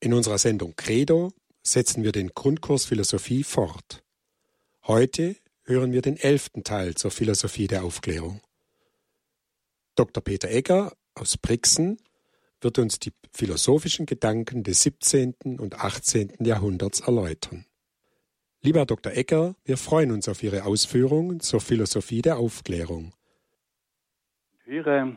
In unserer Sendung Credo setzen wir den Grundkurs Philosophie fort. Heute hören wir den elften Teil zur Philosophie der Aufklärung. Dr. Peter Egger aus Brixen wird uns die philosophischen Gedanken des 17. und 18. Jahrhunderts erläutern. Lieber Dr. Egger, wir freuen uns auf Ihre Ausführungen zur Philosophie der Aufklärung. Hörer,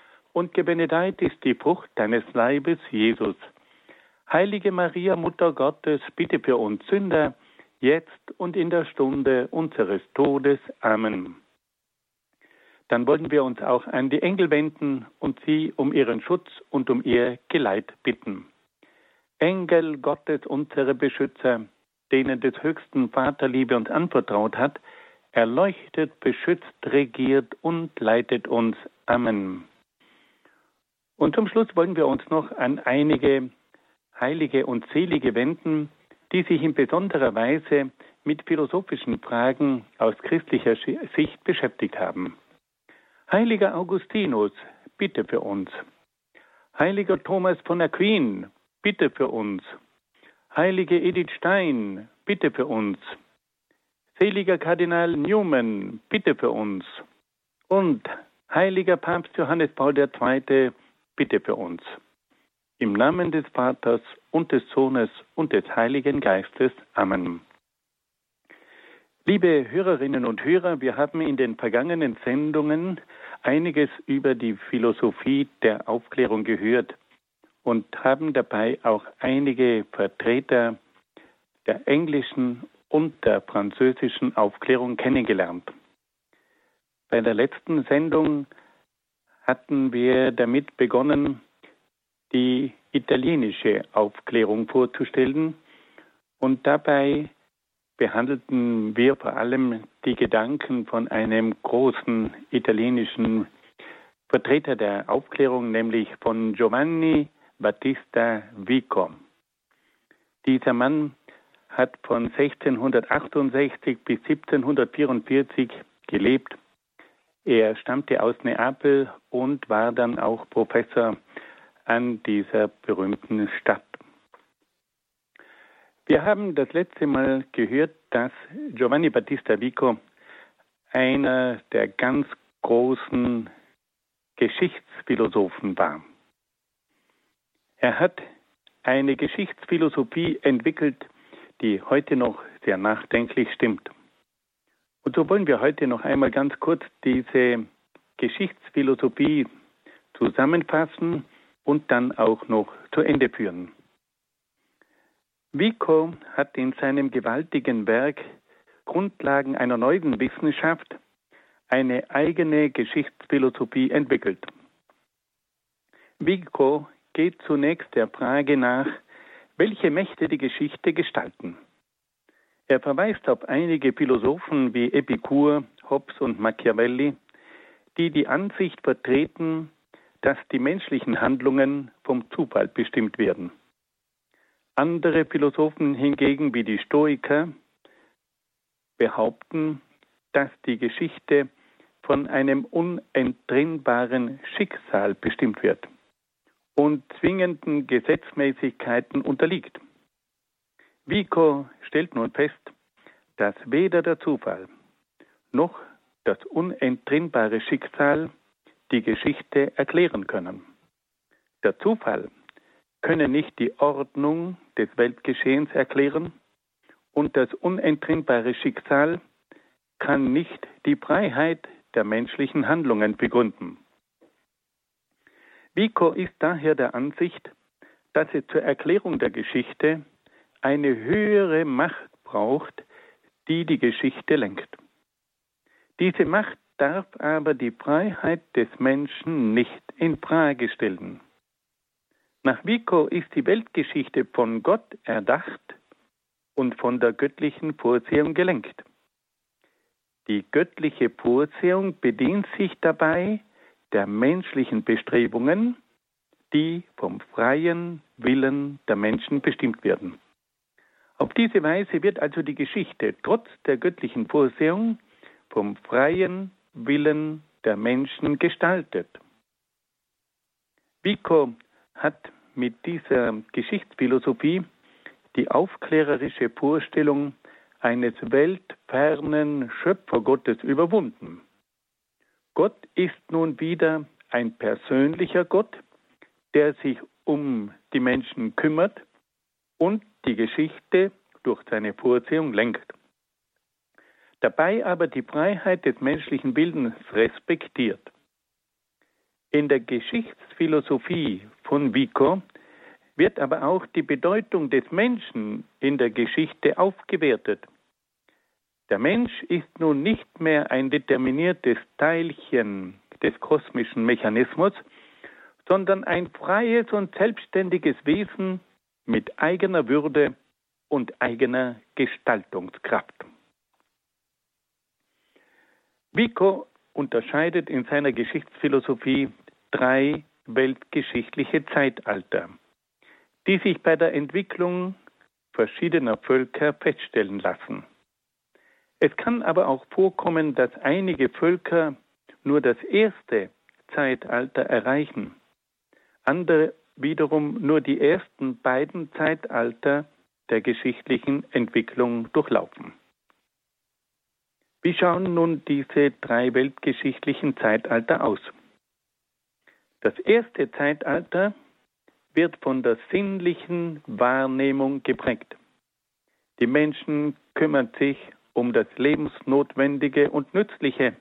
und gebenedeit ist die Frucht deines Leibes, Jesus. Heilige Maria, Mutter Gottes, bitte für uns Sünder, jetzt und in der Stunde unseres Todes. Amen. Dann wollen wir uns auch an die Engel wenden und sie um ihren Schutz und um ihr Geleit bitten. Engel Gottes, unsere Beschützer, denen des höchsten Vaterliebe uns anvertraut hat, erleuchtet, beschützt, regiert und leitet uns. Amen. Und zum Schluss wollen wir uns noch an einige Heilige und Selige wenden, die sich in besonderer Weise mit philosophischen Fragen aus christlicher Sicht beschäftigt haben. Heiliger Augustinus, bitte für uns. Heiliger Thomas von Aquin, bitte für uns. Heilige Edith Stein, bitte für uns. Seliger Kardinal Newman, bitte für uns. Und heiliger Papst Johannes Paul II, bitte für uns. Im Namen des Vaters und des Sohnes und des Heiligen Geistes. Amen. Liebe Hörerinnen und Hörer, wir haben in den vergangenen Sendungen einiges über die Philosophie der Aufklärung gehört und haben dabei auch einige Vertreter der englischen und der französischen Aufklärung kennengelernt. Bei der letzten Sendung hatten wir damit begonnen, die italienische Aufklärung vorzustellen. Und dabei behandelten wir vor allem die Gedanken von einem großen italienischen Vertreter der Aufklärung, nämlich von Giovanni Battista Vico. Dieser Mann hat von 1668 bis 1744 gelebt. Er stammte aus Neapel und war dann auch Professor an dieser berühmten Stadt. Wir haben das letzte Mal gehört, dass Giovanni Battista Vico einer der ganz großen Geschichtsphilosophen war. Er hat eine Geschichtsphilosophie entwickelt, die heute noch sehr nachdenklich stimmt. Und so wollen wir heute noch einmal ganz kurz diese Geschichtsphilosophie zusammenfassen und dann auch noch zu Ende führen. Vico hat in seinem gewaltigen Werk Grundlagen einer neuen Wissenschaft eine eigene Geschichtsphilosophie entwickelt. Vico geht zunächst der Frage nach, welche Mächte die Geschichte gestalten. Er verweist auf einige Philosophen wie Epikur, Hobbes und Machiavelli, die die Ansicht vertreten, dass die menschlichen Handlungen vom Zufall bestimmt werden. Andere Philosophen hingegen, wie die Stoiker, behaupten, dass die Geschichte von einem unentrinnbaren Schicksal bestimmt wird und zwingenden Gesetzmäßigkeiten unterliegt. Vico stellt nun fest, dass weder der Zufall noch das unentrinnbare Schicksal die Geschichte erklären können. Der Zufall könne nicht die Ordnung des Weltgeschehens erklären und das unentrinnbare Schicksal kann nicht die Freiheit der menschlichen Handlungen begründen. Vico ist daher der Ansicht, dass es zur Erklärung der Geschichte eine höhere Macht braucht, die die Geschichte lenkt. Diese Macht darf aber die Freiheit des Menschen nicht in Frage stellen. Nach Vico ist die Weltgeschichte von Gott erdacht und von der göttlichen Vorsehung gelenkt. Die göttliche Vorsehung bedient sich dabei der menschlichen Bestrebungen, die vom freien Willen der Menschen bestimmt werden. Auf diese Weise wird also die Geschichte trotz der göttlichen Vorsehung vom freien Willen der Menschen gestaltet. Vico hat mit dieser Geschichtsphilosophie die aufklärerische Vorstellung eines weltfernen Schöpfergottes überwunden. Gott ist nun wieder ein persönlicher Gott, der sich um die Menschen kümmert und die Geschichte durch seine Vorsehung lenkt. Dabei aber die Freiheit des menschlichen Bildens respektiert. In der Geschichtsphilosophie von Vico wird aber auch die Bedeutung des Menschen in der Geschichte aufgewertet. Der Mensch ist nun nicht mehr ein determiniertes Teilchen des kosmischen Mechanismus, sondern ein freies und selbstständiges Wesen mit eigener Würde und eigener Gestaltungskraft. Vico unterscheidet in seiner Geschichtsphilosophie drei weltgeschichtliche Zeitalter, die sich bei der Entwicklung verschiedener Völker feststellen lassen. Es kann aber auch vorkommen, dass einige Völker nur das erste Zeitalter erreichen, andere wiederum nur die ersten beiden Zeitalter der geschichtlichen Entwicklung durchlaufen. Wie schauen nun diese drei weltgeschichtlichen Zeitalter aus? Das erste Zeitalter wird von der sinnlichen Wahrnehmung geprägt. Die Menschen kümmern sich um das Lebensnotwendige und Nützliche.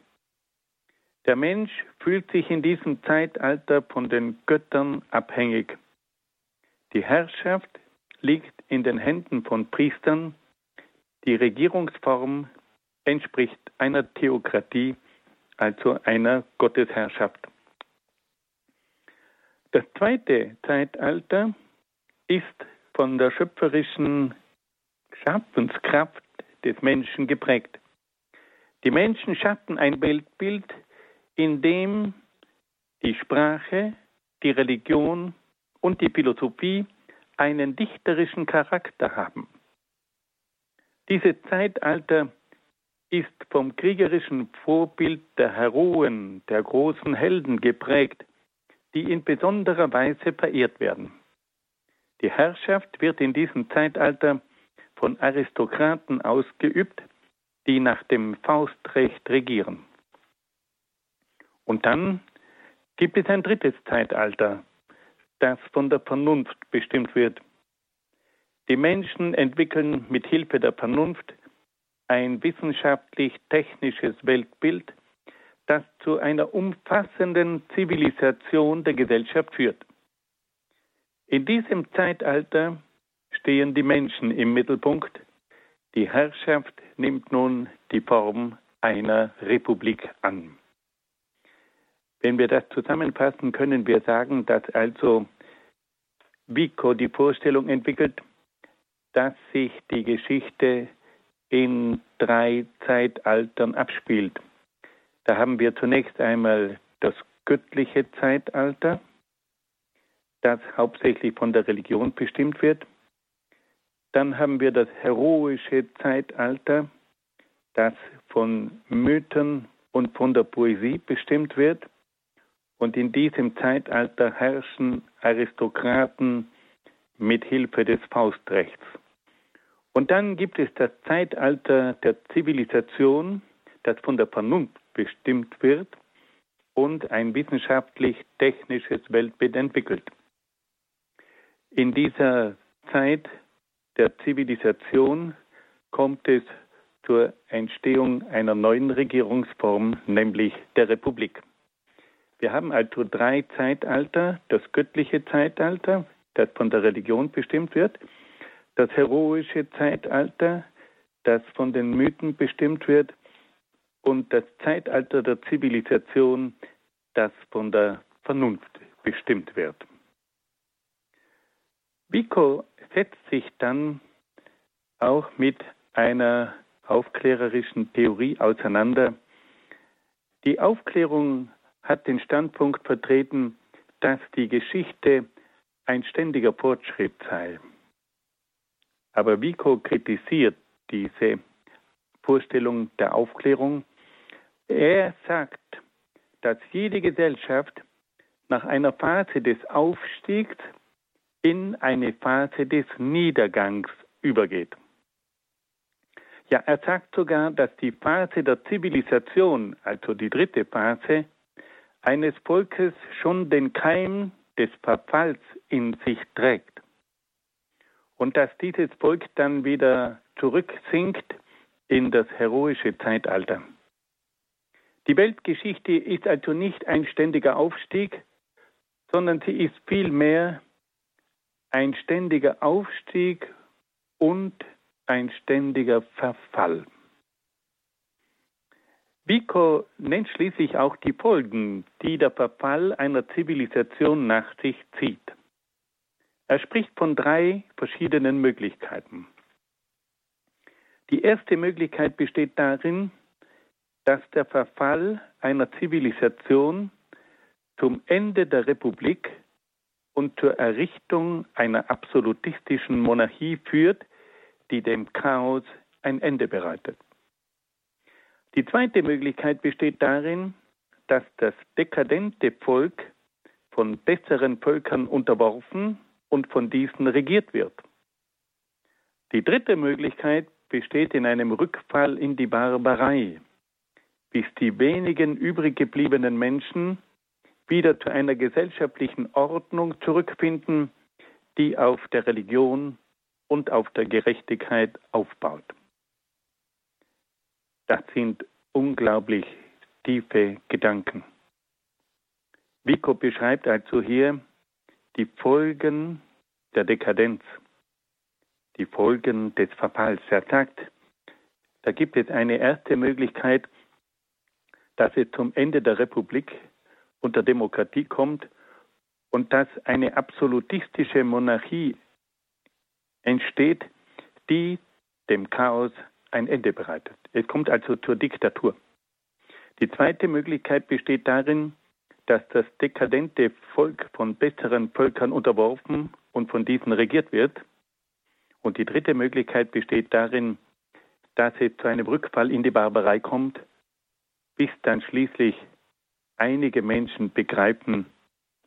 Der Mensch fühlt sich in diesem Zeitalter von den Göttern abhängig. Die Herrschaft liegt in den Händen von Priestern. Die Regierungsform entspricht einer Theokratie, also einer Gottesherrschaft. Das zweite Zeitalter ist von der schöpferischen Schaffenskraft des Menschen geprägt. Die Menschen schaffen ein Weltbild, in dem die Sprache, die Religion und die Philosophie einen dichterischen Charakter haben. Dieses Zeitalter ist vom kriegerischen Vorbild der Heroen, der großen Helden geprägt, die in besonderer Weise verehrt werden. Die Herrschaft wird in diesem Zeitalter von Aristokraten ausgeübt, die nach dem Faustrecht regieren. Und dann gibt es ein drittes Zeitalter, das von der Vernunft bestimmt wird. Die Menschen entwickeln mit Hilfe der Vernunft ein wissenschaftlich-technisches Weltbild, das zu einer umfassenden Zivilisation der Gesellschaft führt. In diesem Zeitalter stehen die Menschen im Mittelpunkt. Die Herrschaft nimmt nun die Form einer Republik an. Wenn wir das zusammenfassen, können wir sagen, dass also Vico die Vorstellung entwickelt, dass sich die Geschichte in drei Zeitaltern abspielt. Da haben wir zunächst einmal das göttliche Zeitalter, das hauptsächlich von der Religion bestimmt wird. Dann haben wir das heroische Zeitalter, das von Mythen und von der Poesie bestimmt wird. Und in diesem Zeitalter herrschen Aristokraten mit Hilfe des Faustrechts. Und dann gibt es das Zeitalter der Zivilisation, das von der Vernunft bestimmt wird und ein wissenschaftlich-technisches Weltbild entwickelt. In dieser Zeit der Zivilisation kommt es zur Entstehung einer neuen Regierungsform, nämlich der Republik. Wir haben also drei Zeitalter, das göttliche Zeitalter, das von der Religion bestimmt wird, das heroische Zeitalter, das von den Mythen bestimmt wird, und das Zeitalter der Zivilisation, das von der Vernunft bestimmt wird. Vico setzt sich dann auch mit einer aufklärerischen Theorie auseinander. Die Aufklärung hat den Standpunkt vertreten, dass die Geschichte ein ständiger Fortschritt sei. Aber Vico kritisiert diese Vorstellung der Aufklärung. Er sagt, dass jede Gesellschaft nach einer Phase des Aufstiegs in eine Phase des Niedergangs übergeht. Ja, er sagt sogar, dass die Phase der Zivilisation, also die dritte Phase, eines Volkes schon den Keim des Verfalls in sich trägt. Und dass dieses Volk dann wieder zurücksinkt in das heroische Zeitalter. Die Weltgeschichte ist also nicht ein ständiger Aufstieg, sondern sie ist vielmehr ein ständiger Aufstieg und ein ständiger Verfall. Vico nennt schließlich auch die Folgen, die der Verfall einer Zivilisation nach sich zieht. Er spricht von drei verschiedenen Möglichkeiten. Die erste Möglichkeit besteht darin, dass der Verfall einer Zivilisation zum Ende der Republik und zur Errichtung einer absolutistischen Monarchie führt, die dem Chaos ein Ende bereitet. Die zweite Möglichkeit besteht darin, dass das dekadente Volk von besseren Völkern unterworfen und von diesen regiert wird. Die dritte Möglichkeit besteht in einem Rückfall in die Barbarei, bis die wenigen übrig gebliebenen Menschen wieder zu einer gesellschaftlichen Ordnung zurückfinden, die auf der Religion und auf der Gerechtigkeit aufbaut. Das sind unglaublich tiefe Gedanken. Vico beschreibt also hier die Folgen der Dekadenz, die Folgen des Verfalls. Er sagt, da gibt es eine erste Möglichkeit, dass es zum Ende der Republik und der Demokratie kommt und dass eine absolutistische Monarchie entsteht, die dem Chaos ein Ende bereitet. Es kommt also zur Diktatur. Die zweite Möglichkeit besteht darin, dass das dekadente Volk von besseren Völkern unterworfen und von diesen regiert wird. Und die dritte Möglichkeit besteht darin, dass es zu einem Rückfall in die Barbarei kommt, bis dann schließlich einige Menschen begreifen,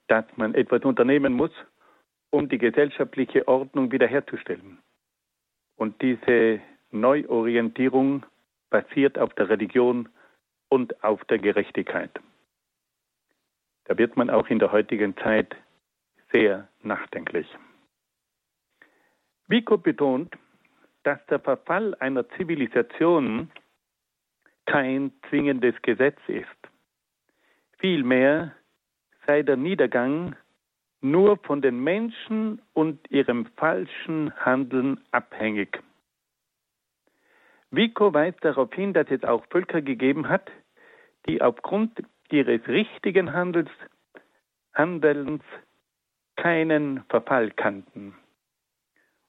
dass man etwas unternehmen muss, um die gesellschaftliche Ordnung wiederherzustellen. Und diese Neuorientierung basiert auf der Religion und auf der Gerechtigkeit. Da wird man auch in der heutigen Zeit sehr nachdenklich. Vico betont, dass der Verfall einer Zivilisation kein zwingendes Gesetz ist. Vielmehr sei der Niedergang nur von den Menschen und ihrem falschen Handeln abhängig. Vico weist darauf hin, dass es auch Völker gegeben hat, die aufgrund ihres richtigen Handels, Handelns keinen Verfall kannten.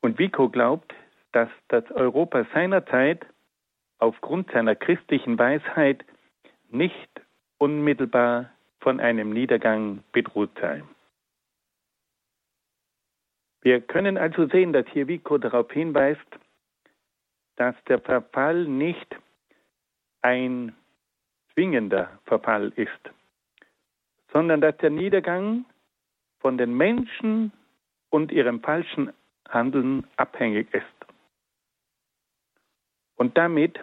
Und Vico glaubt, dass das Europa seiner Zeit aufgrund seiner christlichen Weisheit nicht unmittelbar von einem Niedergang bedroht sei. Wir können also sehen, dass hier Vico darauf hinweist, dass der Verfall nicht ein zwingender Verfall ist, sondern dass der Niedergang von den Menschen und ihrem falschen Handeln abhängig ist. Und damit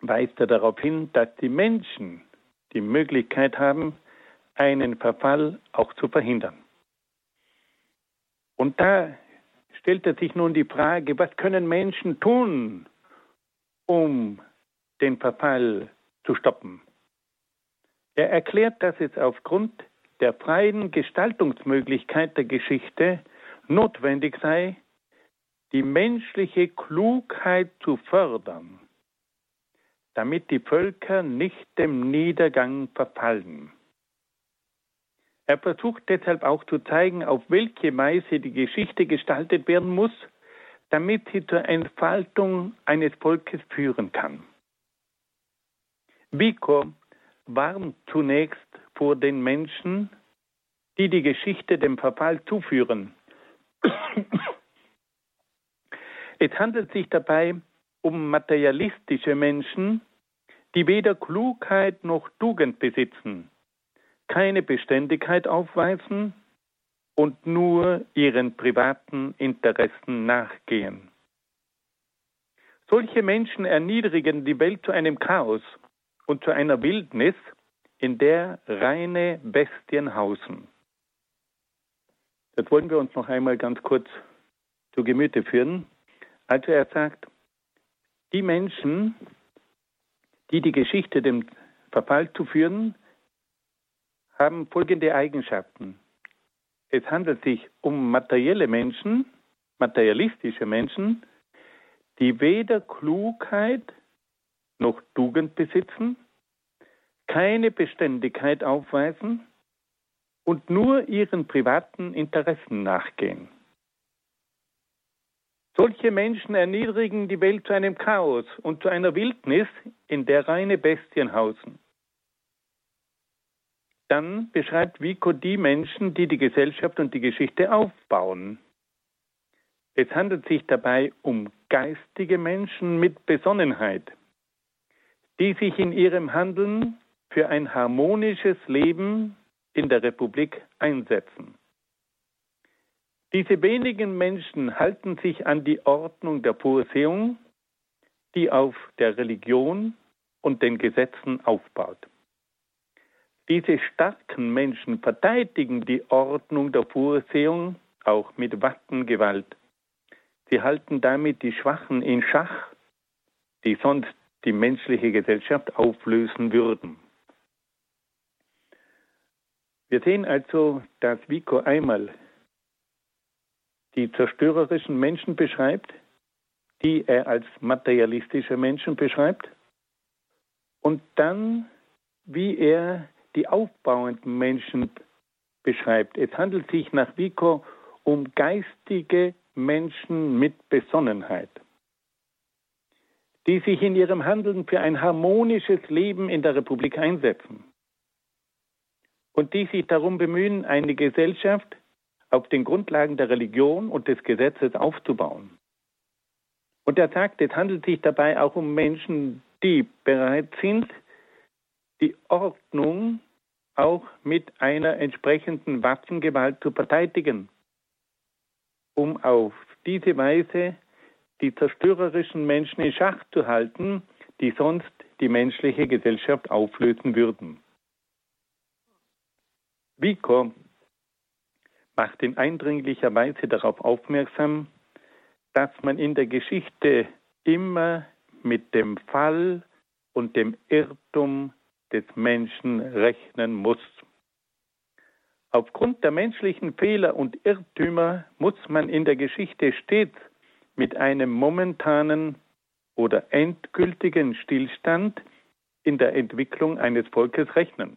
weist er darauf hin, dass die Menschen die Möglichkeit haben, einen Verfall auch zu verhindern. Und da stellt er sich nun die Frage, was können Menschen tun, um den Verfall zu stoppen. Er erklärt, dass es aufgrund der freien Gestaltungsmöglichkeit der Geschichte notwendig sei, die menschliche Klugheit zu fördern, damit die Völker nicht dem Niedergang verfallen. Er versucht deshalb auch zu zeigen, auf welche Weise die Geschichte gestaltet werden muss, damit sie zur Entfaltung eines Volkes führen kann. Vico warnt zunächst vor den Menschen, die die Geschichte dem Verfall zuführen. Es handelt sich dabei um materialistische Menschen, die weder Klugheit noch Tugend besitzen, keine Beständigkeit aufweisen und nur ihren privaten Interessen nachgehen. Solche Menschen erniedrigen die Welt zu einem Chaos und zu einer Wildnis, in der reine Bestien hausen. Das wollen wir uns noch einmal ganz kurz zu Gemüte führen. Also er sagt, die Menschen, die die Geschichte dem Verfall zu führen, haben folgende Eigenschaften. Es handelt sich um materielle Menschen, materialistische Menschen, die weder Klugheit noch Tugend besitzen, keine Beständigkeit aufweisen und nur ihren privaten Interessen nachgehen. Solche Menschen erniedrigen die Welt zu einem Chaos und zu einer Wildnis, in der reine Bestien hausen. Dann beschreibt Vico die Menschen, die die Gesellschaft und die Geschichte aufbauen. Es handelt sich dabei um geistige Menschen mit Besonnenheit, die sich in ihrem Handeln für ein harmonisches Leben in der Republik einsetzen. Diese wenigen Menschen halten sich an die Ordnung der Vorsehung, die auf der Religion und den Gesetzen aufbaut. Diese starken Menschen verteidigen die Ordnung der Vorsehung auch mit Waffengewalt. Sie halten damit die Schwachen in Schach, die sonst die menschliche Gesellschaft auflösen würden. Wir sehen also, dass Vico einmal die zerstörerischen Menschen beschreibt, die er als materialistische Menschen beschreibt, und dann, wie er die aufbauenden Menschen beschreibt. Es handelt sich nach Vico um geistige Menschen mit Besonnenheit, die sich in ihrem Handeln für ein harmonisches Leben in der Republik einsetzen und die sich darum bemühen, eine Gesellschaft auf den Grundlagen der Religion und des Gesetzes aufzubauen. Und er sagt, es handelt sich dabei auch um Menschen, die bereit sind, die Ordnung auch mit einer entsprechenden Waffengewalt zu verteidigen, um auf diese Weise die zerstörerischen Menschen in Schach zu halten, die sonst die menschliche Gesellschaft auflösen würden. Vico macht in eindringlicher Weise darauf aufmerksam, dass man in der Geschichte immer mit dem Fall und dem Irrtum des Menschen rechnen muss. Aufgrund der menschlichen Fehler und Irrtümer muss man in der Geschichte stets mit einem momentanen oder endgültigen Stillstand in der Entwicklung eines Volkes rechnen.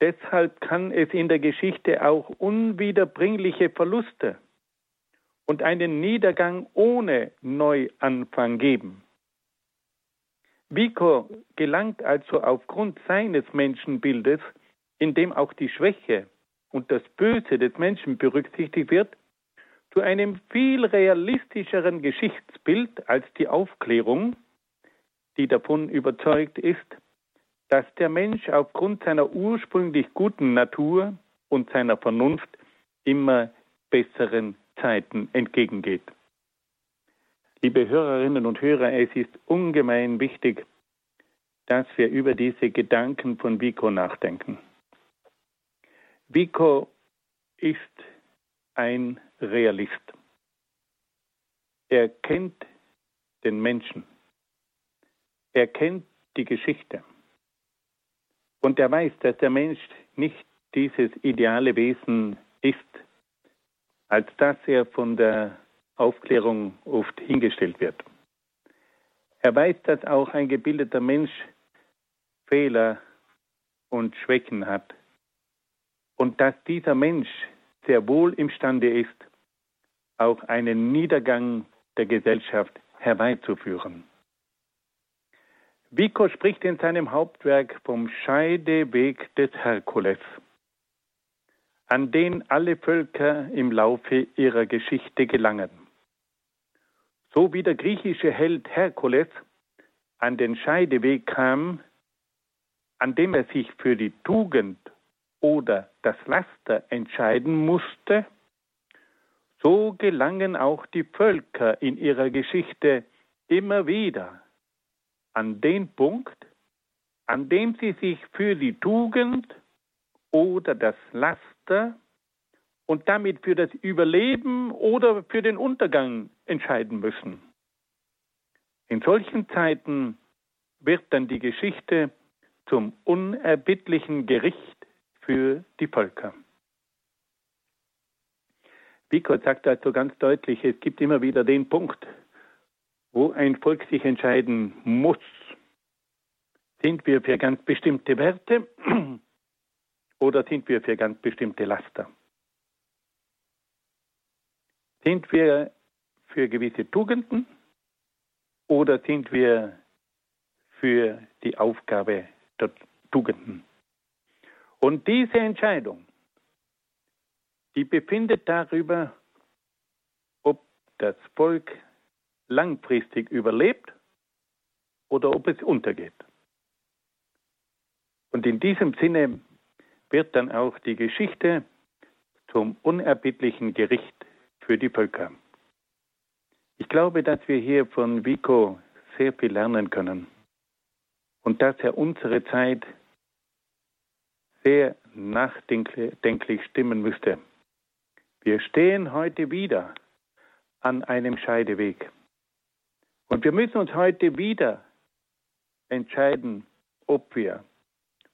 Deshalb kann es in der Geschichte auch unwiederbringliche Verluste und einen Niedergang ohne Neuanfang geben. Vico gelangt also aufgrund seines Menschenbildes, in dem auch die Schwäche und das Böse des Menschen berücksichtigt wird, zu einem viel realistischeren Geschichtsbild als die Aufklärung, die davon überzeugt ist, dass der Mensch aufgrund seiner ursprünglich guten Natur und seiner Vernunft immer besseren Zeiten entgegengeht. Liebe Hörerinnen und Hörer, es ist ungemein wichtig, dass wir über diese Gedanken von Vico nachdenken. Vico ist ein Realist. Er kennt den Menschen, Er kennt die Geschichte. Und er weiß, dass der Mensch nicht dieses ideale Wesen ist, als dass er von der Aufklärung oft hingestellt wird. Er weiß, dass auch ein gebildeter Mensch Fehler und Schwächen hat und dass dieser Mensch sehr wohl imstande ist, auch einen Niedergang der Gesellschaft herbeizuführen. Vico spricht in seinem Hauptwerk vom Scheideweg des Herkules, an den alle Völker im Laufe ihrer Geschichte gelangen. So wie der griechische Held Herkules an den Scheideweg kam, an dem er sich für die Tugend oder das Laster entscheiden musste, so gelangen auch die Völker in ihrer Geschichte immer wieder an den Punkt, an dem sie sich für die Tugend oder das Laster und damit für das Überleben oder für den Untergang entscheiden müssen. In solchen Zeiten wird dann die Geschichte zum unerbittlichen Gericht für die Völker. Bicot sagt also ganz deutlich, es gibt immer wieder den Punkt, wo ein Volk sich entscheiden muss. Sind wir für ganz bestimmte Werte oder sind wir für ganz bestimmte Laster? Sind wir für gewisse Tugenden oder sind wir für die Aufgabe der Tugenden? Und diese Entscheidung, die befindet darüber, ob das Volk langfristig überlebt oder ob es untergeht. Und in diesem Sinne wird dann auch die Geschichte zum unerbittlichen Gericht für die Völker. Ich glaube, dass wir hier von Vico sehr viel lernen können und dass er unsere Zeit sehr nachdenklich stimmen müsste. Wir stehen heute wieder an einem Scheideweg. Und wir müssen uns heute wieder entscheiden, ob wir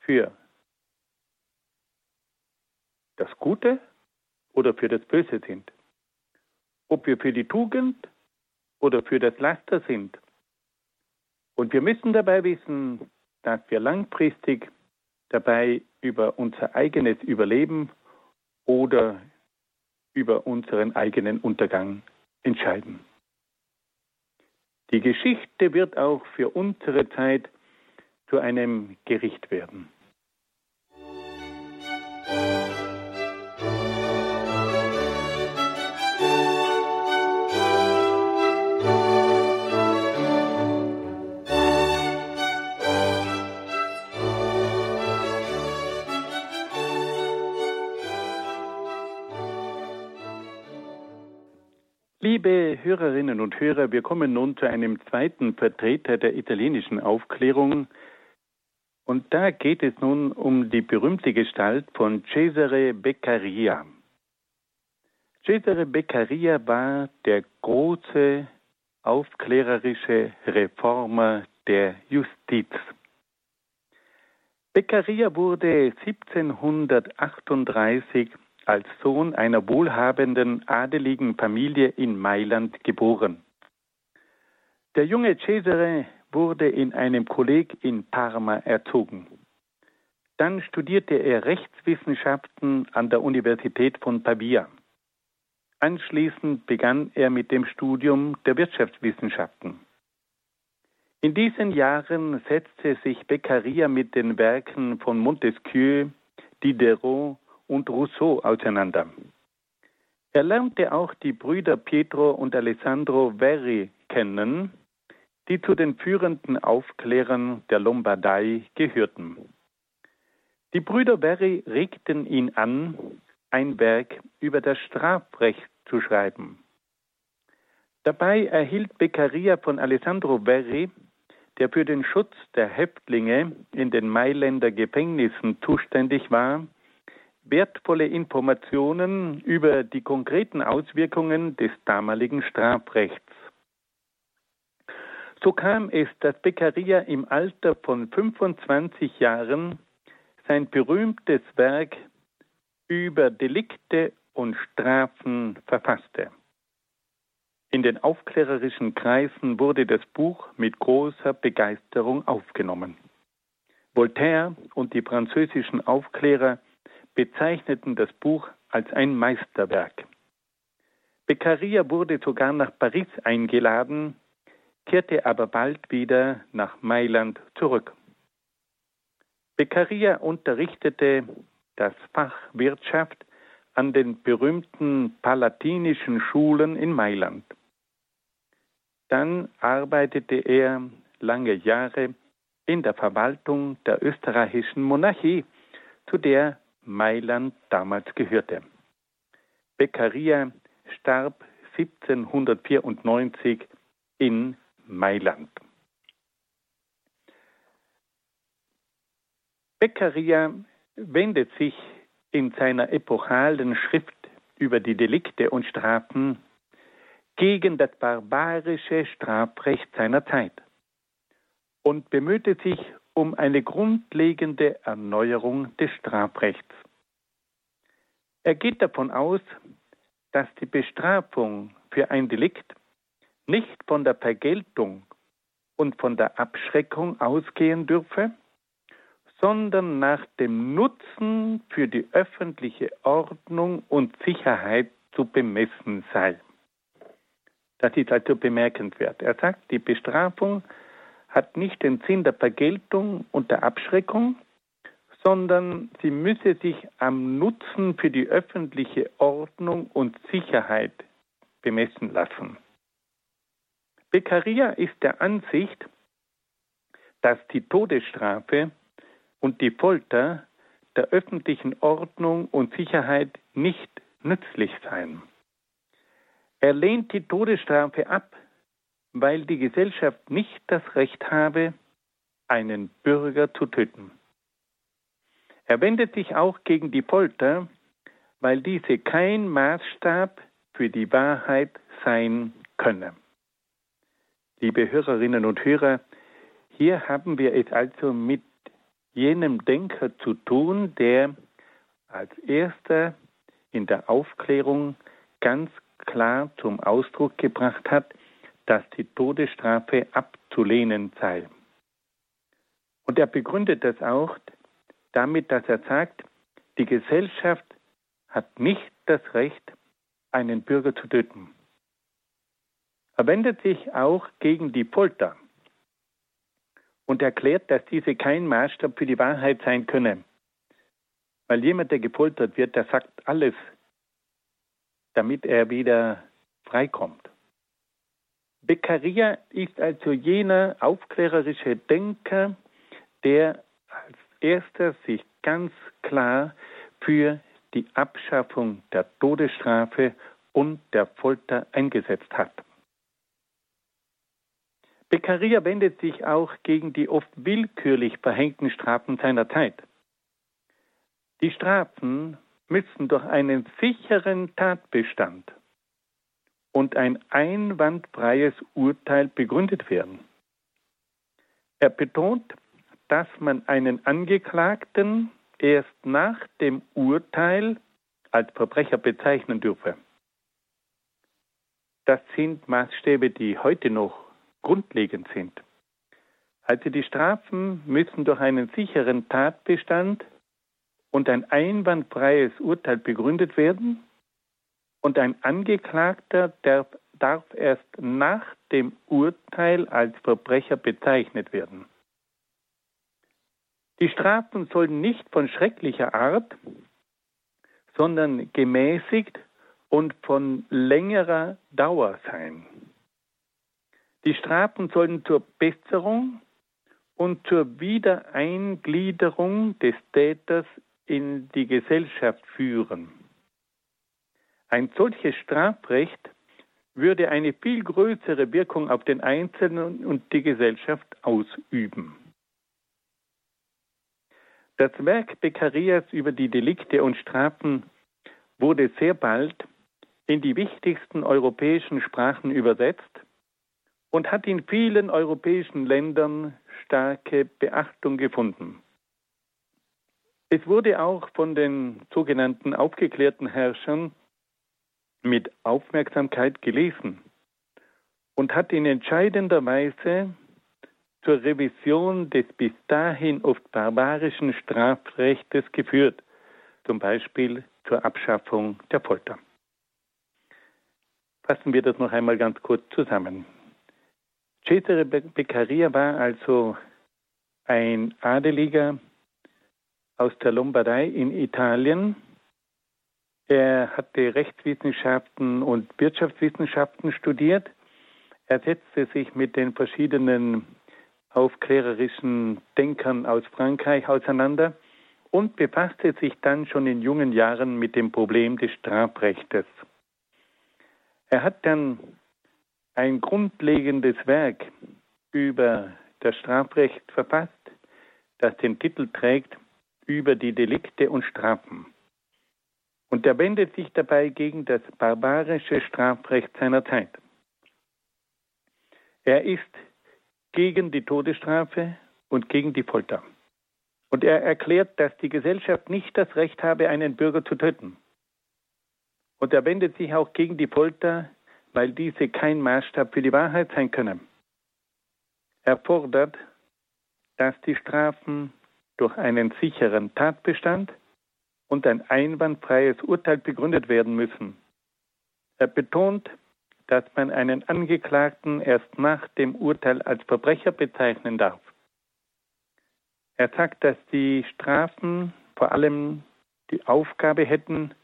für das Gute oder für das Böse sind. Ob wir für die Tugend oder für das Laster sind. Und wir müssen dabei wissen, dass wir langfristig dabei über unser eigenes Überleben oder über unseren eigenen Untergang entscheiden. Die Geschichte wird auch für unsere Zeit zu einem Gericht werden. Liebe Hörerinnen und Hörer, wir kommen nun zu einem zweiten Vertreter der italienischen Aufklärung. Und da geht es nun um die berühmte Gestalt von Cesare Beccaria. Cesare Beccaria war der große aufklärerische Reformer der Justiz. Beccaria wurde 1738 als Sohn einer wohlhabenden adeligen Familie in Mailand geboren. Der junge Cesare wurde in einem Kolleg in Parma erzogen. Dann studierte er Rechtswissenschaften an der Universität von Pavia. Anschließend begann er mit dem Studium der Wirtschaftswissenschaften. In diesen Jahren setzte sich Beccaria mit den Werken von Montesquieu, Diderot und Rousseau auseinander. Er lernte auch die Brüder Pietro und Alessandro Verri kennen, die zu den führenden Aufklärern der Lombardei gehörten. Die Brüder Verri regten ihn an, ein Werk über das Strafrecht zu schreiben. Dabei erhielt Beccaria von Alessandro Verri, der für den Schutz der Häftlinge in den Mailänder Gefängnissen zuständig war, wertvolle Informationen über die konkreten Auswirkungen des damaligen Strafrechts. So kam es, dass Beccaria im Alter von 25 Jahren sein berühmtes Werk über Delikte und Strafen verfasste. In den aufklärerischen Kreisen wurde das Buch mit großer Begeisterung aufgenommen. Voltaire und die französischen Aufklärer bezeichneten das Buch als ein Meisterwerk. Beccaria wurde sogar nach Paris eingeladen, kehrte aber bald wieder nach Mailand zurück. Beccaria unterrichtete das Fach Wirtschaft an den berühmten palatinischen Schulen in Mailand. Dann arbeitete er lange Jahre in der Verwaltung der österreichischen Monarchie, zu der Mailand damals gehörte. Beccaria starb 1794 in Mailand. Beccaria wendet sich in seiner epochalen Schrift über die Delikte und Strafen gegen das barbarische Strafrecht seiner Zeit und bemühte sich um eine grundlegende Erneuerung des Strafrechts. Er geht davon aus, dass die Bestrafung für ein Delikt nicht von der Vergeltung und von der Abschreckung ausgehen dürfe, sondern nach dem Nutzen für die öffentliche Ordnung und Sicherheit zu bemessen sei. Das ist also bemerkenswert. Er sagt, die Bestrafung hat nicht den Sinn der Vergeltung und der Abschreckung, sondern sie müsse sich am Nutzen für die öffentliche Ordnung und Sicherheit bemessen lassen. Beccaria ist der Ansicht, dass die Todesstrafe und die Folter der öffentlichen Ordnung und Sicherheit nicht nützlich seien. Er lehnt die Todesstrafe ab, weil die Gesellschaft nicht das Recht habe, einen Bürger zu töten. Er wendet sich auch gegen die Folter, weil diese kein Maßstab für die Wahrheit sein könne. Liebe Hörerinnen und Hörer, hier haben wir es also mit jenem Denker zu tun, der als erster in der Aufklärung ganz klar zum Ausdruck gebracht hat, dass die Todesstrafe abzulehnen sei. Und er begründet das auch damit, dass er sagt, die Gesellschaft hat nicht das Recht, einen Bürger zu töten. Er wendet sich auch gegen die Folter und erklärt, dass diese kein Maßstab für die Wahrheit sein könne. Weil jemand, der gepoltert wird, der sagt alles, damit er wieder freikommt. Beccaria ist also jener aufklärerische Denker, der als erster sich ganz klar für die Abschaffung der Todesstrafe und der Folter eingesetzt hat. Beccaria wendet sich auch gegen die oft willkürlich verhängten Strafen seiner Zeit. Die Strafen müssen durch einen sicheren Tatbestand und ein einwandfreies Urteil begründet werden. Er betont, dass man einen Angeklagten erst nach dem Urteil als Verbrecher bezeichnen dürfe. Das sind Maßstäbe, die heute noch grundlegend sind. Also die Strafen müssen durch einen sicheren Tatbestand und ein einwandfreies Urteil begründet werden und ein Angeklagter darf, darf erst nach dem Urteil als Verbrecher bezeichnet werden. Die Strafen sollen nicht von schrecklicher Art, sondern gemäßigt und von längerer Dauer sein. Die Strafen sollen zur Besserung und zur Wiedereingliederung des Täters in die Gesellschaft führen. Ein solches Strafrecht würde eine viel größere Wirkung auf den Einzelnen und die Gesellschaft ausüben. Das Werk Beccarias über die Delikte und Strafen wurde sehr bald in die wichtigsten europäischen Sprachen übersetzt und hat in vielen europäischen Ländern starke Beachtung gefunden. Es wurde auch von den sogenannten aufgeklärten Herrschern mit Aufmerksamkeit gelesen und hat in entscheidender Weise zur Revision des bis dahin oft barbarischen Strafrechtes geführt, zum Beispiel zur Abschaffung der Folter. Fassen wir das noch einmal ganz kurz zusammen. Cesare Beccaria war also ein Adeliger aus der Lombardei in Italien. Er hatte Rechtswissenschaften und Wirtschaftswissenschaften studiert. Er setzte sich mit den verschiedenen aufklärerischen Denkern aus Frankreich auseinander und befasste sich dann schon in jungen Jahren mit dem Problem des Strafrechtes. Er hat dann ein grundlegendes Werk über das Strafrecht verfasst, das den Titel trägt über die Delikte und Strafen. Und er wendet sich dabei gegen das barbarische Strafrecht seiner Zeit. Er ist gegen die Todesstrafe und gegen die Folter. Und er erklärt, dass die Gesellschaft nicht das Recht habe, einen Bürger zu töten. Und er wendet sich auch gegen die Folter, weil diese kein Maßstab für die Wahrheit sein können. Er fordert, dass die Strafen durch einen sicheren Tatbestand und ein einwandfreies Urteil begründet werden müssen. Er betont, dass man einen Angeklagten erst nach dem Urteil als Verbrecher bezeichnen darf. Er sagt, dass die Strafen vor allem die Aufgabe hätten,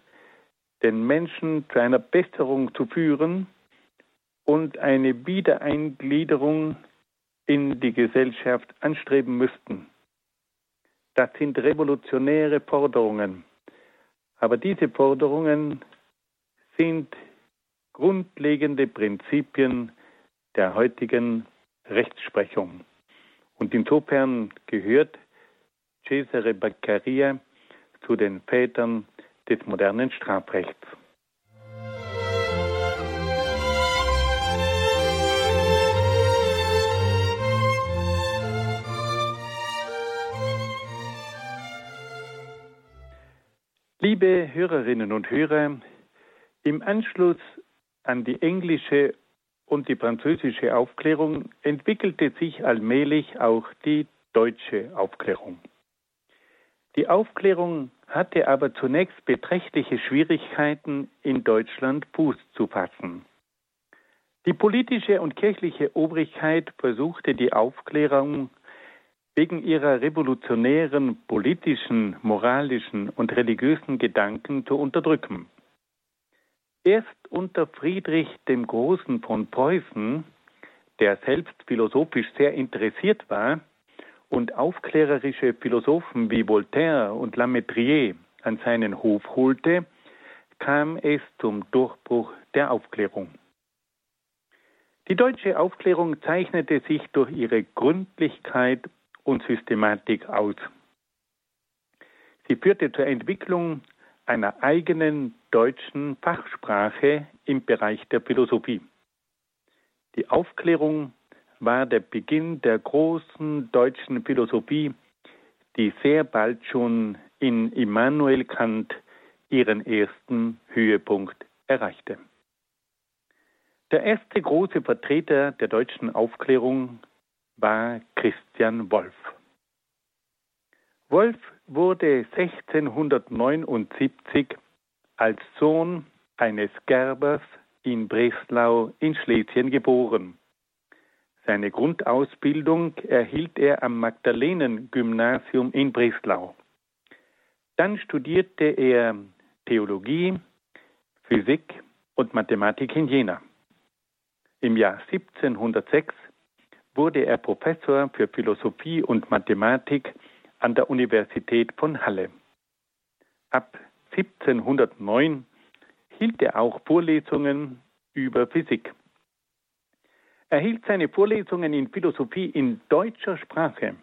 den Menschen zu einer Besserung zu führen und eine Wiedereingliederung in die Gesellschaft anstreben müssten. Das sind revolutionäre Forderungen. Aber diese Forderungen sind grundlegende Prinzipien der heutigen Rechtsprechung. Und insofern gehört Cesare Beccaria zu den Vätern des modernen Strafrechts. Liebe Hörerinnen und Hörer, im Anschluss an die englische und die französische Aufklärung entwickelte sich allmählich auch die deutsche Aufklärung. Die Aufklärung hatte aber zunächst beträchtliche Schwierigkeiten, in Deutschland Fuß zu fassen. Die politische und kirchliche Obrigkeit versuchte die Aufklärung wegen ihrer revolutionären politischen, moralischen und religiösen Gedanken zu unterdrücken. Erst unter Friedrich dem Großen von Preußen, der selbst philosophisch sehr interessiert war und aufklärerische Philosophen wie Voltaire und Lametrier an seinen Hof holte, kam es zum Durchbruch der Aufklärung. Die deutsche Aufklärung zeichnete sich durch ihre Gründlichkeit und Systematik aus. Sie führte zur Entwicklung einer eigenen deutschen Fachsprache im Bereich der Philosophie. Die Aufklärung war der Beginn der großen deutschen Philosophie, die sehr bald schon in Immanuel Kant ihren ersten Höhepunkt erreichte. Der erste große Vertreter der deutschen Aufklärung war Christian Wolff. Wolff wurde 1679 als Sohn eines Gerbers in Breslau in Schlesien geboren. Seine Grundausbildung erhielt er am Magdalenen-Gymnasium in Breslau. Dann studierte er Theologie, Physik und Mathematik in Jena. Im Jahr 1706 wurde er Professor für Philosophie und Mathematik an der Universität von Halle. Ab 1709 hielt er auch Vorlesungen über Physik. Er hielt seine Vorlesungen in Philosophie in deutscher Sprache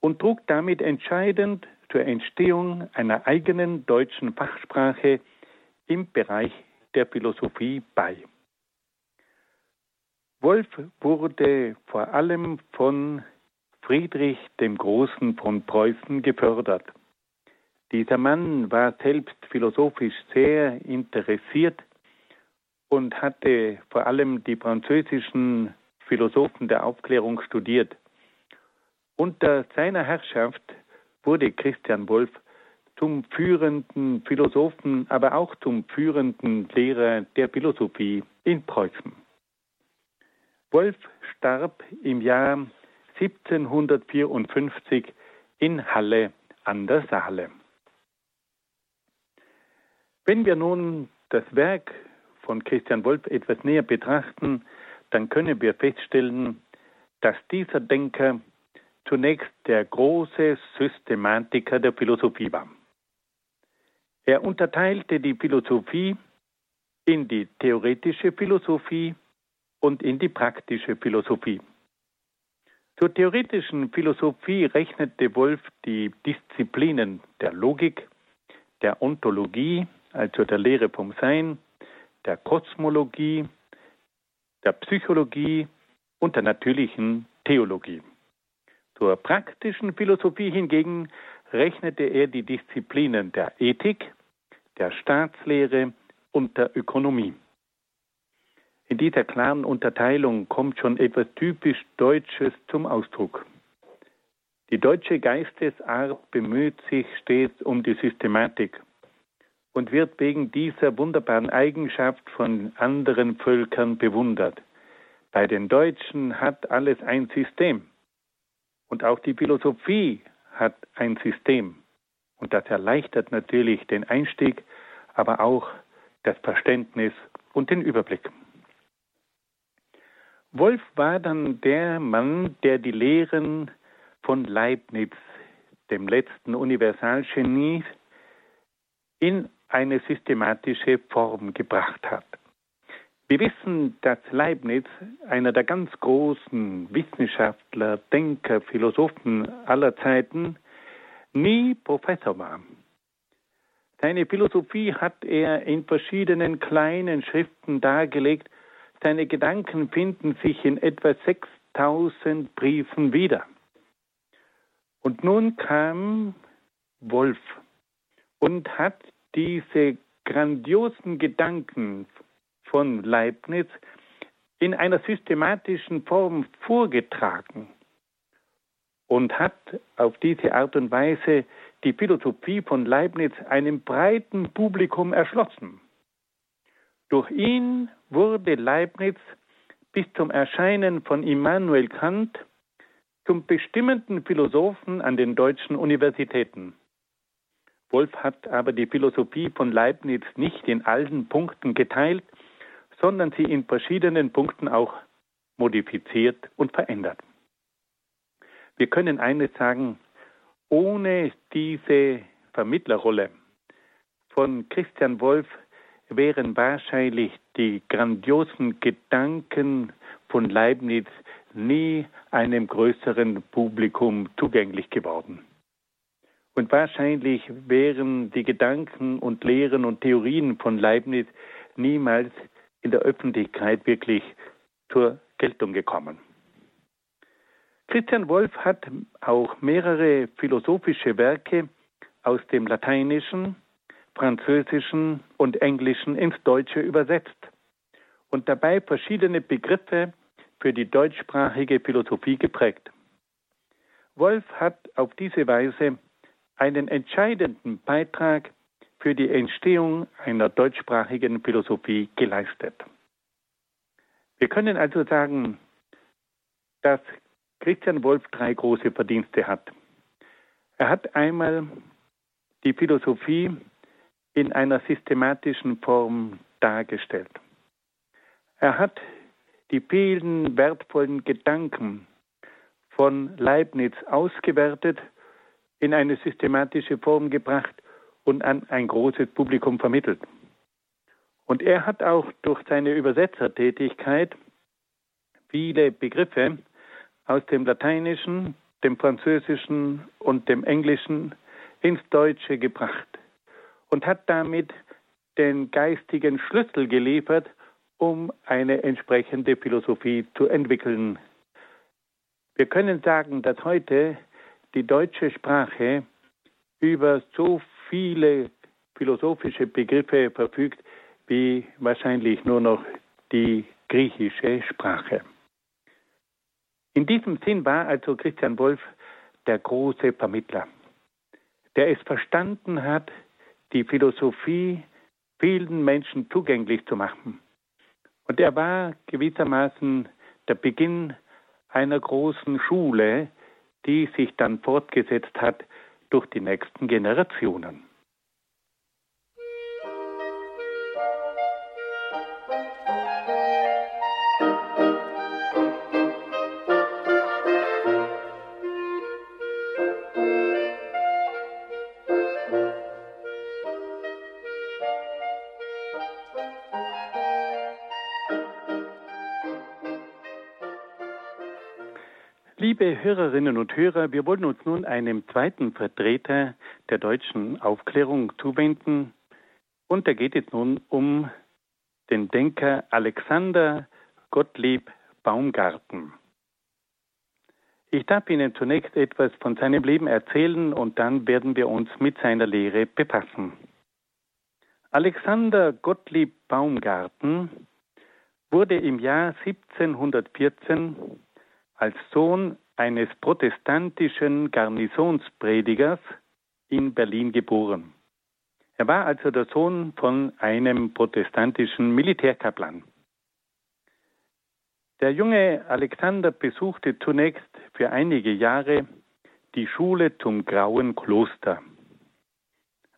und trug damit entscheidend zur Entstehung einer eigenen deutschen Fachsprache im Bereich der Philosophie bei. Wolf wurde vor allem von Friedrich dem Großen von Preußen gefördert. Dieser Mann war selbst philosophisch sehr interessiert und hatte vor allem die französischen Philosophen der Aufklärung studiert. Unter seiner Herrschaft wurde Christian Wolff zum führenden Philosophen, aber auch zum führenden Lehrer der Philosophie in Preußen. Wolf starb im Jahr 1754 in Halle an der Saale. Wenn wir nun das Werk von Christian Wolf etwas näher betrachten, dann können wir feststellen, dass dieser Denker zunächst der große Systematiker der Philosophie war. Er unterteilte die Philosophie in die theoretische Philosophie und in die praktische Philosophie. Zur theoretischen Philosophie rechnete Wolf die Disziplinen der Logik, der Ontologie, also der Lehre vom Sein, der Kosmologie, der Psychologie und der natürlichen Theologie. Zur praktischen Philosophie hingegen rechnete er die Disziplinen der Ethik, der Staatslehre und der Ökonomie. In dieser klaren Unterteilung kommt schon etwas typisch Deutsches zum Ausdruck. Die deutsche Geistesart bemüht sich stets um die Systematik und wird wegen dieser wunderbaren Eigenschaft von anderen Völkern bewundert. Bei den Deutschen hat alles ein System. Und auch die Philosophie hat ein System. Und das erleichtert natürlich den Einstieg, aber auch das Verständnis und den Überblick. Wolf war dann der Mann, der die Lehren von Leibniz, dem letzten Universalgenie, in eine systematische Form gebracht hat. Wir wissen, dass Leibniz, einer der ganz großen Wissenschaftler, Denker, Philosophen aller Zeiten, nie Professor war. Seine Philosophie hat er in verschiedenen kleinen Schriften dargelegt. Seine Gedanken finden sich in etwa 6000 Briefen wieder. Und nun kam Wolf und hat diese grandiosen Gedanken von Leibniz in einer systematischen Form vorgetragen und hat auf diese Art und Weise die Philosophie von Leibniz einem breiten Publikum erschlossen. Durch ihn wurde Leibniz bis zum Erscheinen von Immanuel Kant zum bestimmenden Philosophen an den deutschen Universitäten. Wolf hat aber die Philosophie von Leibniz nicht in allen Punkten geteilt, sondern sie in verschiedenen Punkten auch modifiziert und verändert. Wir können eines sagen, ohne diese Vermittlerrolle von Christian Wolf wären wahrscheinlich die grandiosen Gedanken von Leibniz nie einem größeren Publikum zugänglich geworden. Und wahrscheinlich wären die Gedanken und Lehren und Theorien von Leibniz niemals in der Öffentlichkeit wirklich zur Geltung gekommen. Christian Wolff hat auch mehrere philosophische Werke aus dem Lateinischen, Französischen und Englischen ins Deutsche übersetzt und dabei verschiedene Begriffe für die deutschsprachige Philosophie geprägt. Wolff hat auf diese Weise einen entscheidenden Beitrag für die Entstehung einer deutschsprachigen Philosophie geleistet. Wir können also sagen, dass Christian Wolff drei große Verdienste hat. Er hat einmal die Philosophie in einer systematischen Form dargestellt. Er hat die vielen wertvollen Gedanken von Leibniz ausgewertet in eine systematische Form gebracht und an ein großes Publikum vermittelt. Und er hat auch durch seine Übersetzertätigkeit viele Begriffe aus dem Lateinischen, dem Französischen und dem Englischen ins Deutsche gebracht und hat damit den geistigen Schlüssel geliefert, um eine entsprechende Philosophie zu entwickeln. Wir können sagen, dass heute die deutsche Sprache über so viele philosophische Begriffe verfügt, wie wahrscheinlich nur noch die griechische Sprache. In diesem Sinn war also Christian Wolff der große Vermittler, der es verstanden hat, die Philosophie vielen Menschen zugänglich zu machen. Und er war gewissermaßen der Beginn einer großen Schule, die sich dann fortgesetzt hat durch die nächsten Generationen. Hörerinnen und Hörer, wir wollen uns nun einem zweiten Vertreter der deutschen Aufklärung zuwenden. Und da geht es nun um den Denker Alexander Gottlieb Baumgarten. Ich darf Ihnen zunächst etwas von seinem Leben erzählen und dann werden wir uns mit seiner Lehre befassen. Alexander Gottlieb Baumgarten wurde im Jahr 1714 als Sohn eines protestantischen Garnisonspredigers in Berlin geboren. Er war also der Sohn von einem protestantischen Militärkaplan. Der junge Alexander besuchte zunächst für einige Jahre die Schule zum Grauen Kloster.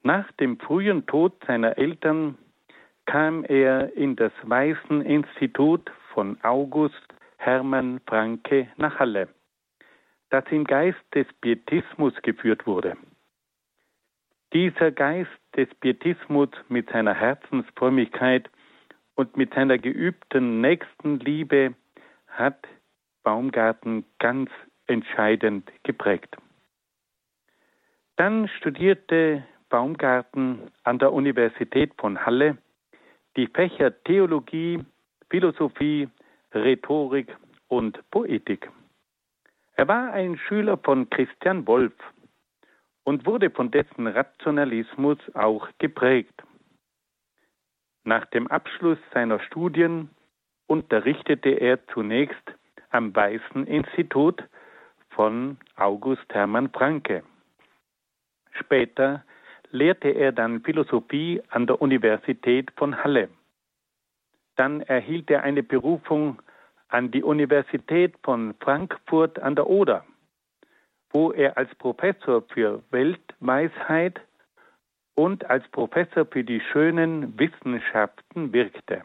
Nach dem frühen Tod seiner Eltern kam er in das Waiseninstitut von August Hermann Franke nach Halle das im Geist des Pietismus geführt wurde. Dieser Geist des Pietismus mit seiner Herzensfrömmigkeit und mit seiner geübten Nächstenliebe hat Baumgarten ganz entscheidend geprägt. Dann studierte Baumgarten an der Universität von Halle die Fächer Theologie, Philosophie, Rhetorik und Poetik. Er war ein Schüler von Christian Wolff und wurde von dessen Rationalismus auch geprägt. Nach dem Abschluss seiner Studien unterrichtete er zunächst am Weißen Institut von August Hermann Franke. Später lehrte er dann Philosophie an der Universität von Halle. Dann erhielt er eine Berufung an die Universität von Frankfurt an der Oder, wo er als Professor für Weltweisheit und als Professor für die schönen Wissenschaften wirkte.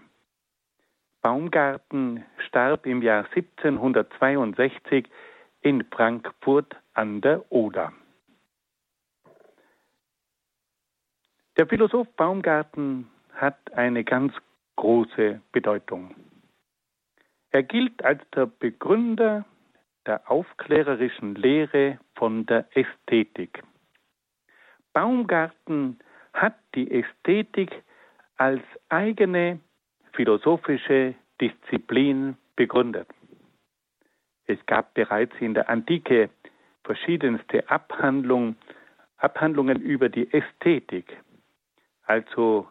Baumgarten starb im Jahr 1762 in Frankfurt an der Oder. Der Philosoph Baumgarten hat eine ganz große Bedeutung. Er gilt als der Begründer der aufklärerischen Lehre von der Ästhetik. Baumgarten hat die Ästhetik als eigene philosophische Disziplin begründet. Es gab bereits in der Antike verschiedenste Abhandlung, Abhandlungen über die Ästhetik, also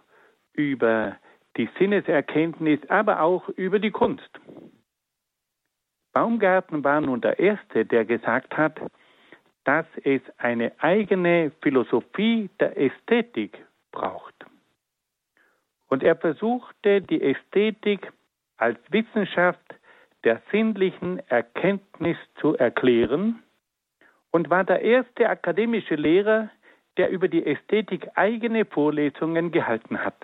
über die Sinneserkenntnis, aber auch über die Kunst. Baumgarten war nun der Erste, der gesagt hat, dass es eine eigene Philosophie der Ästhetik braucht. Und er versuchte die Ästhetik als Wissenschaft der sinnlichen Erkenntnis zu erklären und war der erste akademische Lehrer, der über die Ästhetik eigene Vorlesungen gehalten hat.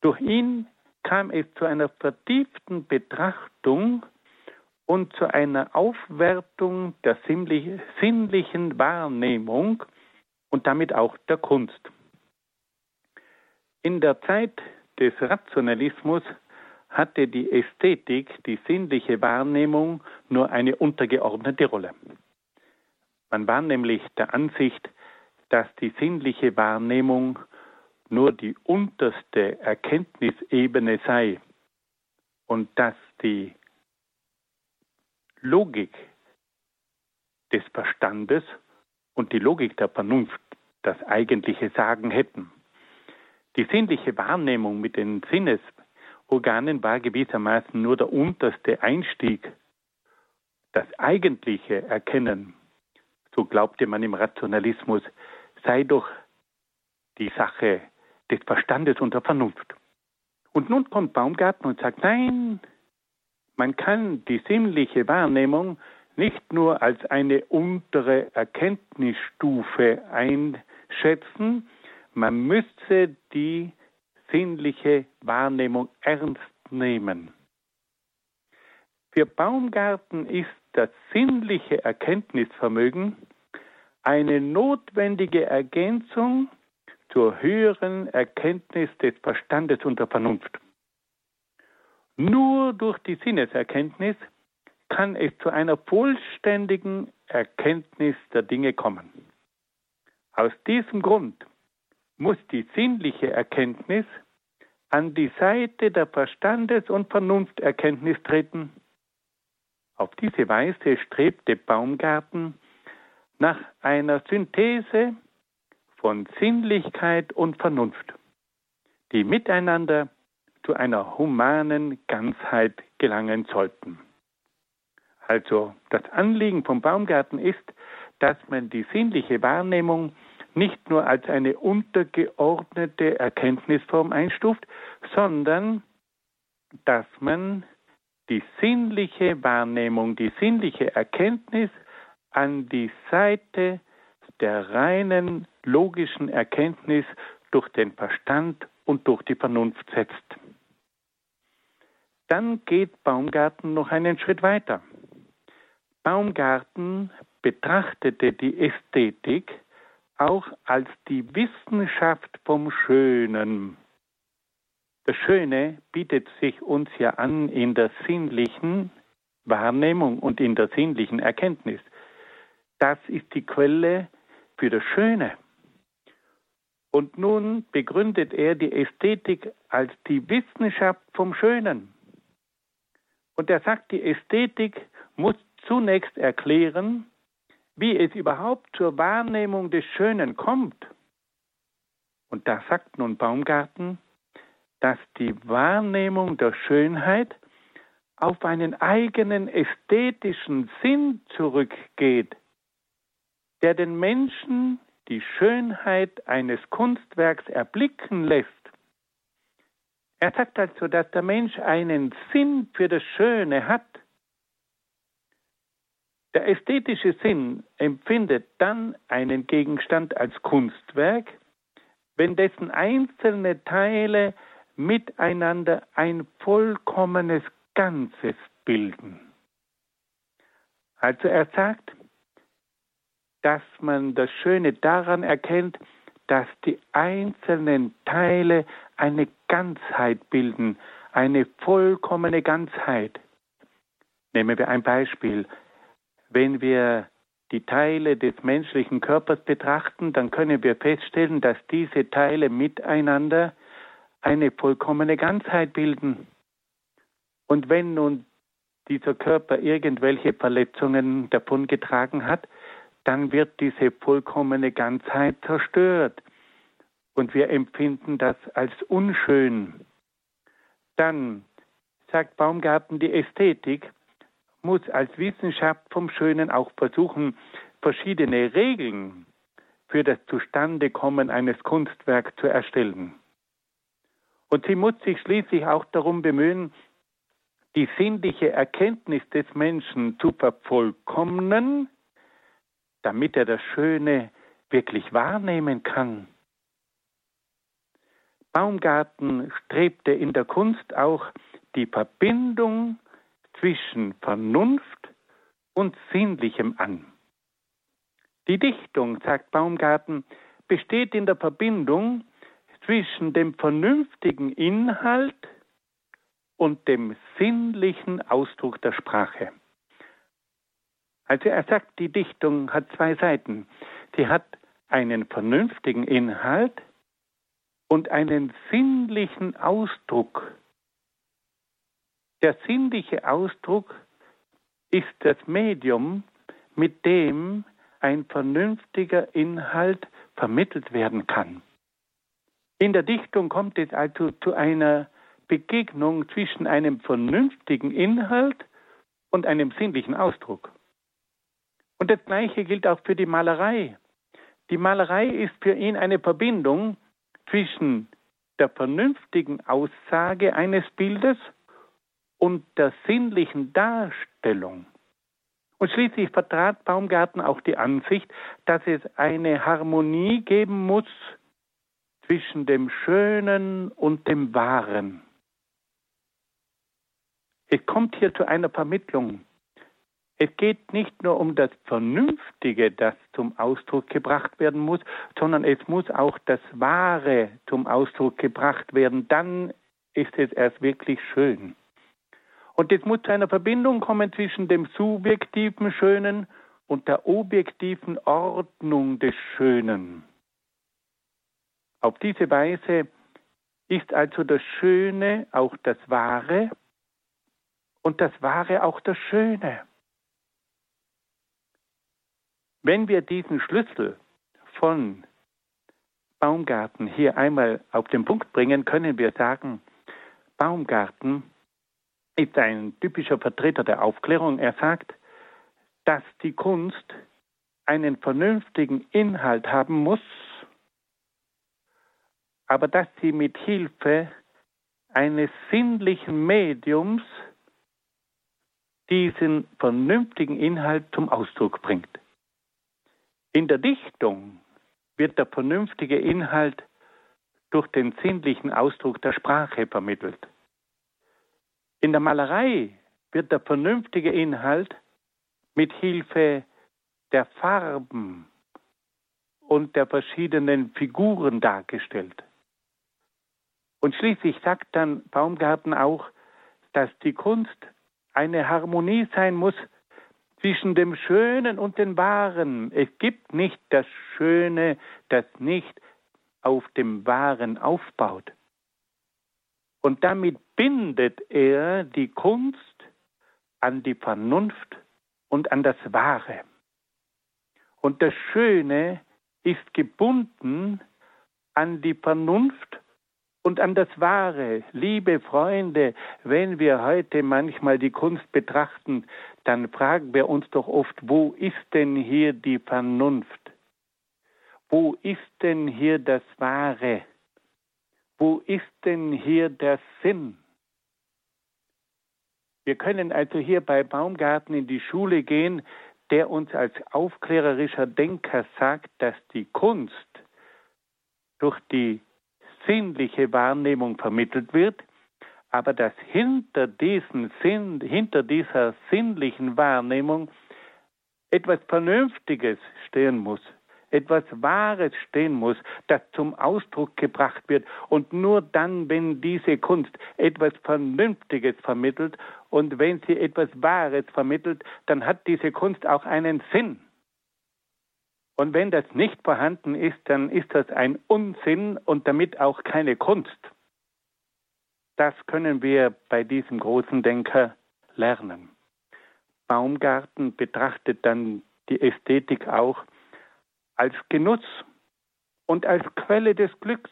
Durch ihn kam es zu einer vertieften Betrachtung und zu einer Aufwertung der sinnlichen Wahrnehmung und damit auch der Kunst. In der Zeit des Rationalismus hatte die Ästhetik, die sinnliche Wahrnehmung, nur eine untergeordnete Rolle. Man war nämlich der Ansicht, dass die sinnliche Wahrnehmung nur die unterste Erkenntnisebene sei und dass die Logik des Verstandes und die Logik der Vernunft das eigentliche Sagen hätten. Die sinnliche Wahrnehmung mit den Sinnesorganen war gewissermaßen nur der unterste Einstieg. Das eigentliche Erkennen, so glaubte man im Rationalismus, sei doch die Sache des Verstandes und der Vernunft. Und nun kommt Baumgarten und sagt, nein, man kann die sinnliche Wahrnehmung nicht nur als eine untere Erkenntnisstufe einschätzen, man müsse die sinnliche Wahrnehmung ernst nehmen. Für Baumgarten ist das sinnliche Erkenntnisvermögen eine notwendige Ergänzung zur höheren Erkenntnis des Verstandes und der Vernunft. Nur durch die Sinneserkenntnis kann es zu einer vollständigen Erkenntnis der Dinge kommen. Aus diesem Grund muss die sinnliche Erkenntnis an die Seite der Verstandes- und Vernunfterkenntnis treten. Auf diese Weise strebte Baumgarten nach einer Synthese von Sinnlichkeit und Vernunft, die miteinander zu einer humanen Ganzheit gelangen sollten. Also das Anliegen vom Baumgarten ist, dass man die sinnliche Wahrnehmung nicht nur als eine untergeordnete Erkenntnisform einstuft, sondern dass man die sinnliche Wahrnehmung, die sinnliche Erkenntnis an die Seite der reinen logischen Erkenntnis durch den Verstand und durch die Vernunft setzt. Dann geht Baumgarten noch einen Schritt weiter. Baumgarten betrachtete die Ästhetik auch als die Wissenschaft vom Schönen. Das Schöne bietet sich uns ja an in der sinnlichen Wahrnehmung und in der sinnlichen Erkenntnis. Das ist die Quelle für das Schöne. Und nun begründet er die Ästhetik als die Wissenschaft vom Schönen. Und er sagt, die Ästhetik muss zunächst erklären, wie es überhaupt zur Wahrnehmung des Schönen kommt. Und da sagt nun Baumgarten, dass die Wahrnehmung der Schönheit auf einen eigenen ästhetischen Sinn zurückgeht, der den Menschen die Schönheit eines Kunstwerks erblicken lässt. Er sagt also, dass der Mensch einen Sinn für das Schöne hat. Der ästhetische Sinn empfindet dann einen Gegenstand als Kunstwerk, wenn dessen einzelne Teile miteinander ein vollkommenes Ganzes bilden. Also er sagt, dass man das Schöne daran erkennt, dass die einzelnen Teile eine Ganzheit bilden, eine vollkommene Ganzheit. Nehmen wir ein Beispiel. Wenn wir die Teile des menschlichen Körpers betrachten, dann können wir feststellen, dass diese Teile miteinander eine vollkommene Ganzheit bilden. Und wenn nun dieser Körper irgendwelche Verletzungen davongetragen hat, dann wird diese vollkommene Ganzheit zerstört und wir empfinden das als unschön. Dann sagt Baumgarten, die Ästhetik muss als Wissenschaft vom Schönen auch versuchen, verschiedene Regeln für das Zustandekommen eines Kunstwerks zu erstellen. Und sie muss sich schließlich auch darum bemühen, die sinnliche Erkenntnis des Menschen zu vervollkommnen, damit er das Schöne wirklich wahrnehmen kann. Baumgarten strebte in der Kunst auch die Verbindung zwischen Vernunft und Sinnlichem an. Die Dichtung, sagt Baumgarten, besteht in der Verbindung zwischen dem vernünftigen Inhalt und dem sinnlichen Ausdruck der Sprache. Also er sagt, die Dichtung hat zwei Seiten. Sie hat einen vernünftigen Inhalt, und einen sinnlichen Ausdruck. Der sinnliche Ausdruck ist das Medium, mit dem ein vernünftiger Inhalt vermittelt werden kann. In der Dichtung kommt es also zu einer Begegnung zwischen einem vernünftigen Inhalt und einem sinnlichen Ausdruck. Und das Gleiche gilt auch für die Malerei. Die Malerei ist für ihn eine Verbindung zwischen der vernünftigen Aussage eines Bildes und der sinnlichen Darstellung. Und schließlich vertrat Baumgarten auch die Ansicht, dass es eine Harmonie geben muss zwischen dem Schönen und dem Wahren. Es kommt hier zu einer Vermittlung. Es geht nicht nur um das Vernünftige, das zum Ausdruck gebracht werden muss, sondern es muss auch das Wahre zum Ausdruck gebracht werden. Dann ist es erst wirklich schön. Und es muss zu einer Verbindung kommen zwischen dem subjektiven Schönen und der objektiven Ordnung des Schönen. Auf diese Weise ist also das Schöne auch das Wahre und das Wahre auch das Schöne. Wenn wir diesen Schlüssel von Baumgarten hier einmal auf den Punkt bringen, können wir sagen, Baumgarten ist ein typischer Vertreter der Aufklärung. Er sagt, dass die Kunst einen vernünftigen Inhalt haben muss, aber dass sie mit Hilfe eines sinnlichen Mediums diesen vernünftigen Inhalt zum Ausdruck bringt. In der Dichtung wird der vernünftige Inhalt durch den sinnlichen Ausdruck der Sprache vermittelt. In der Malerei wird der vernünftige Inhalt mit Hilfe der Farben und der verschiedenen Figuren dargestellt. Und schließlich sagt dann Baumgarten auch, dass die Kunst eine Harmonie sein muss zwischen dem Schönen und dem Wahren. Es gibt nicht das Schöne, das nicht auf dem Wahren aufbaut. Und damit bindet er die Kunst an die Vernunft und an das Wahre. Und das Schöne ist gebunden an die Vernunft und an das Wahre. Liebe Freunde, wenn wir heute manchmal die Kunst betrachten, dann fragen wir uns doch oft, wo ist denn hier die Vernunft? Wo ist denn hier das Wahre? Wo ist denn hier der Sinn? Wir können also hier bei Baumgarten in die Schule gehen, der uns als aufklärerischer Denker sagt, dass die Kunst durch die sinnliche Wahrnehmung vermittelt wird, aber dass hinter, diesen Sinn, hinter dieser sinnlichen Wahrnehmung etwas Vernünftiges stehen muss, etwas Wahres stehen muss, das zum Ausdruck gebracht wird. Und nur dann, wenn diese Kunst etwas Vernünftiges vermittelt und wenn sie etwas Wahres vermittelt, dann hat diese Kunst auch einen Sinn. Und wenn das nicht vorhanden ist, dann ist das ein Unsinn und damit auch keine Kunst. Das können wir bei diesem großen Denker lernen. Baumgarten betrachtet dann die Ästhetik auch als Genuss und als Quelle des Glücks.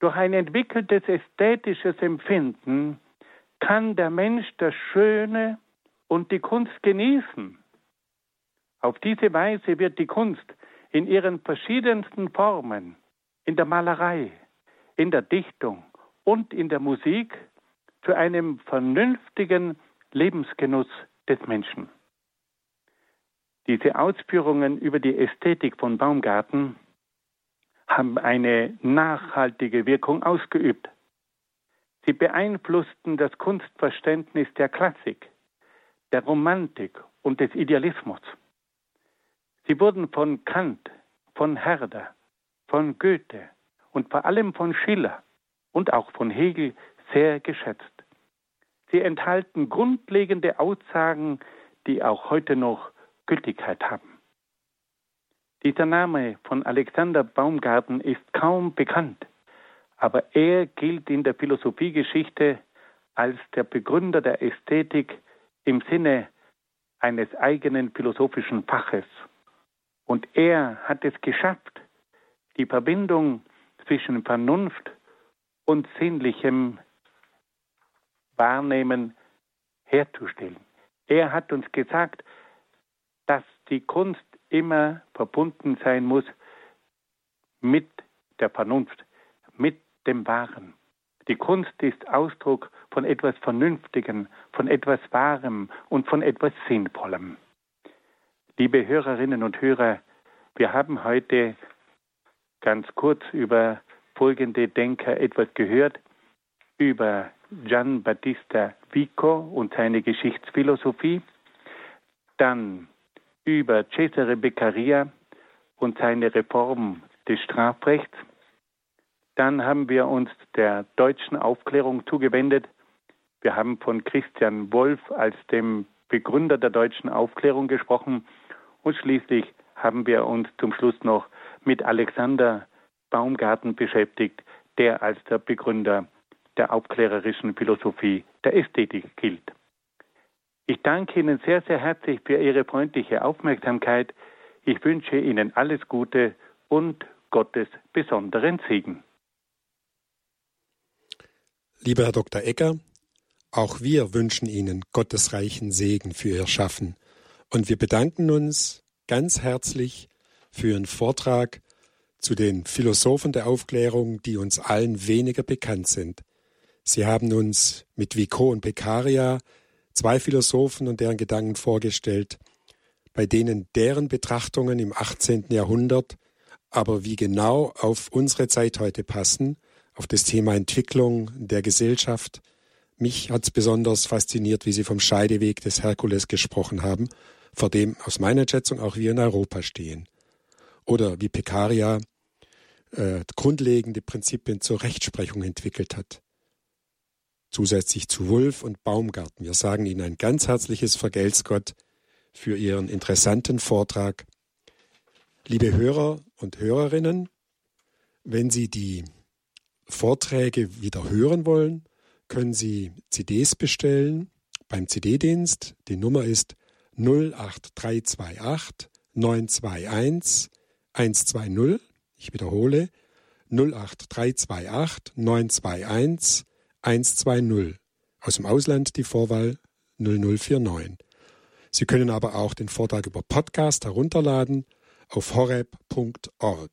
Durch ein entwickeltes ästhetisches Empfinden kann der Mensch das Schöne und die Kunst genießen. Auf diese Weise wird die Kunst in ihren verschiedensten Formen, in der Malerei, in der Dichtung und in der Musik zu einem vernünftigen Lebensgenuss des Menschen. Diese Ausführungen über die Ästhetik von Baumgarten haben eine nachhaltige Wirkung ausgeübt. Sie beeinflussten das Kunstverständnis der Klassik, der Romantik und des Idealismus. Sie wurden von Kant, von Herder, von Goethe und vor allem von Schiller und auch von Hegel sehr geschätzt. Sie enthalten grundlegende Aussagen, die auch heute noch Gültigkeit haben. Dieser Name von Alexander Baumgarten ist kaum bekannt. aber er gilt in der Philosophiegeschichte als der Begründer der Ästhetik im Sinne eines eigenen philosophischen Faches. Und er hat es geschafft, die Verbindung zwischen Vernunft und sinnlichem Wahrnehmen herzustellen. Er hat uns gesagt, dass die Kunst immer verbunden sein muss mit der Vernunft, mit dem Wahren. Die Kunst ist Ausdruck von etwas Vernünftigem, von etwas Wahrem und von etwas Sinnvollem. Liebe Hörerinnen und Hörer, wir haben heute ganz kurz über folgende Denker etwas gehört, über Gian Battista Vico und seine Geschichtsphilosophie, dann über Cesare Beccaria und seine Reform des Strafrechts, dann haben wir uns der deutschen Aufklärung zugewendet. Wir haben von Christian Wolff als dem Begründer der deutschen Aufklärung gesprochen und schließlich haben wir uns zum Schluss noch mit Alexander Baumgarten beschäftigt, der als der Begründer der aufklärerischen Philosophie der Ästhetik gilt. Ich danke Ihnen sehr, sehr herzlich für Ihre freundliche Aufmerksamkeit. Ich wünsche Ihnen alles Gute und Gottes besonderen Segen. Lieber Herr Dr. Egger, auch wir wünschen Ihnen Gottes reichen Segen für Ihr Schaffen und wir bedanken uns ganz herzlich für Ihren Vortrag zu den Philosophen der Aufklärung, die uns allen weniger bekannt sind. Sie haben uns mit Vico und Beccaria zwei Philosophen und deren Gedanken vorgestellt, bei denen deren Betrachtungen im 18. Jahrhundert aber wie genau auf unsere Zeit heute passen auf das Thema Entwicklung der Gesellschaft. Mich hat es besonders fasziniert, wie Sie vom Scheideweg des Herkules gesprochen haben, vor dem aus meiner Schätzung auch wir in Europa stehen. Oder wie Pekaria äh, grundlegende Prinzipien zur Rechtsprechung entwickelt hat. Zusätzlich zu Wulff und Baumgarten. Wir sagen Ihnen ein ganz herzliches Vergelt's Gott für Ihren interessanten Vortrag. Liebe Hörer und Hörerinnen, wenn Sie die Vorträge wieder hören wollen, können Sie CDs bestellen beim CD-Dienst. Die Nummer ist 08328 921 120. Ich wiederhole 08328 921 120. Aus dem Ausland die Vorwahl 0049. Sie können aber auch den Vortrag über Podcast herunterladen auf horeb.org.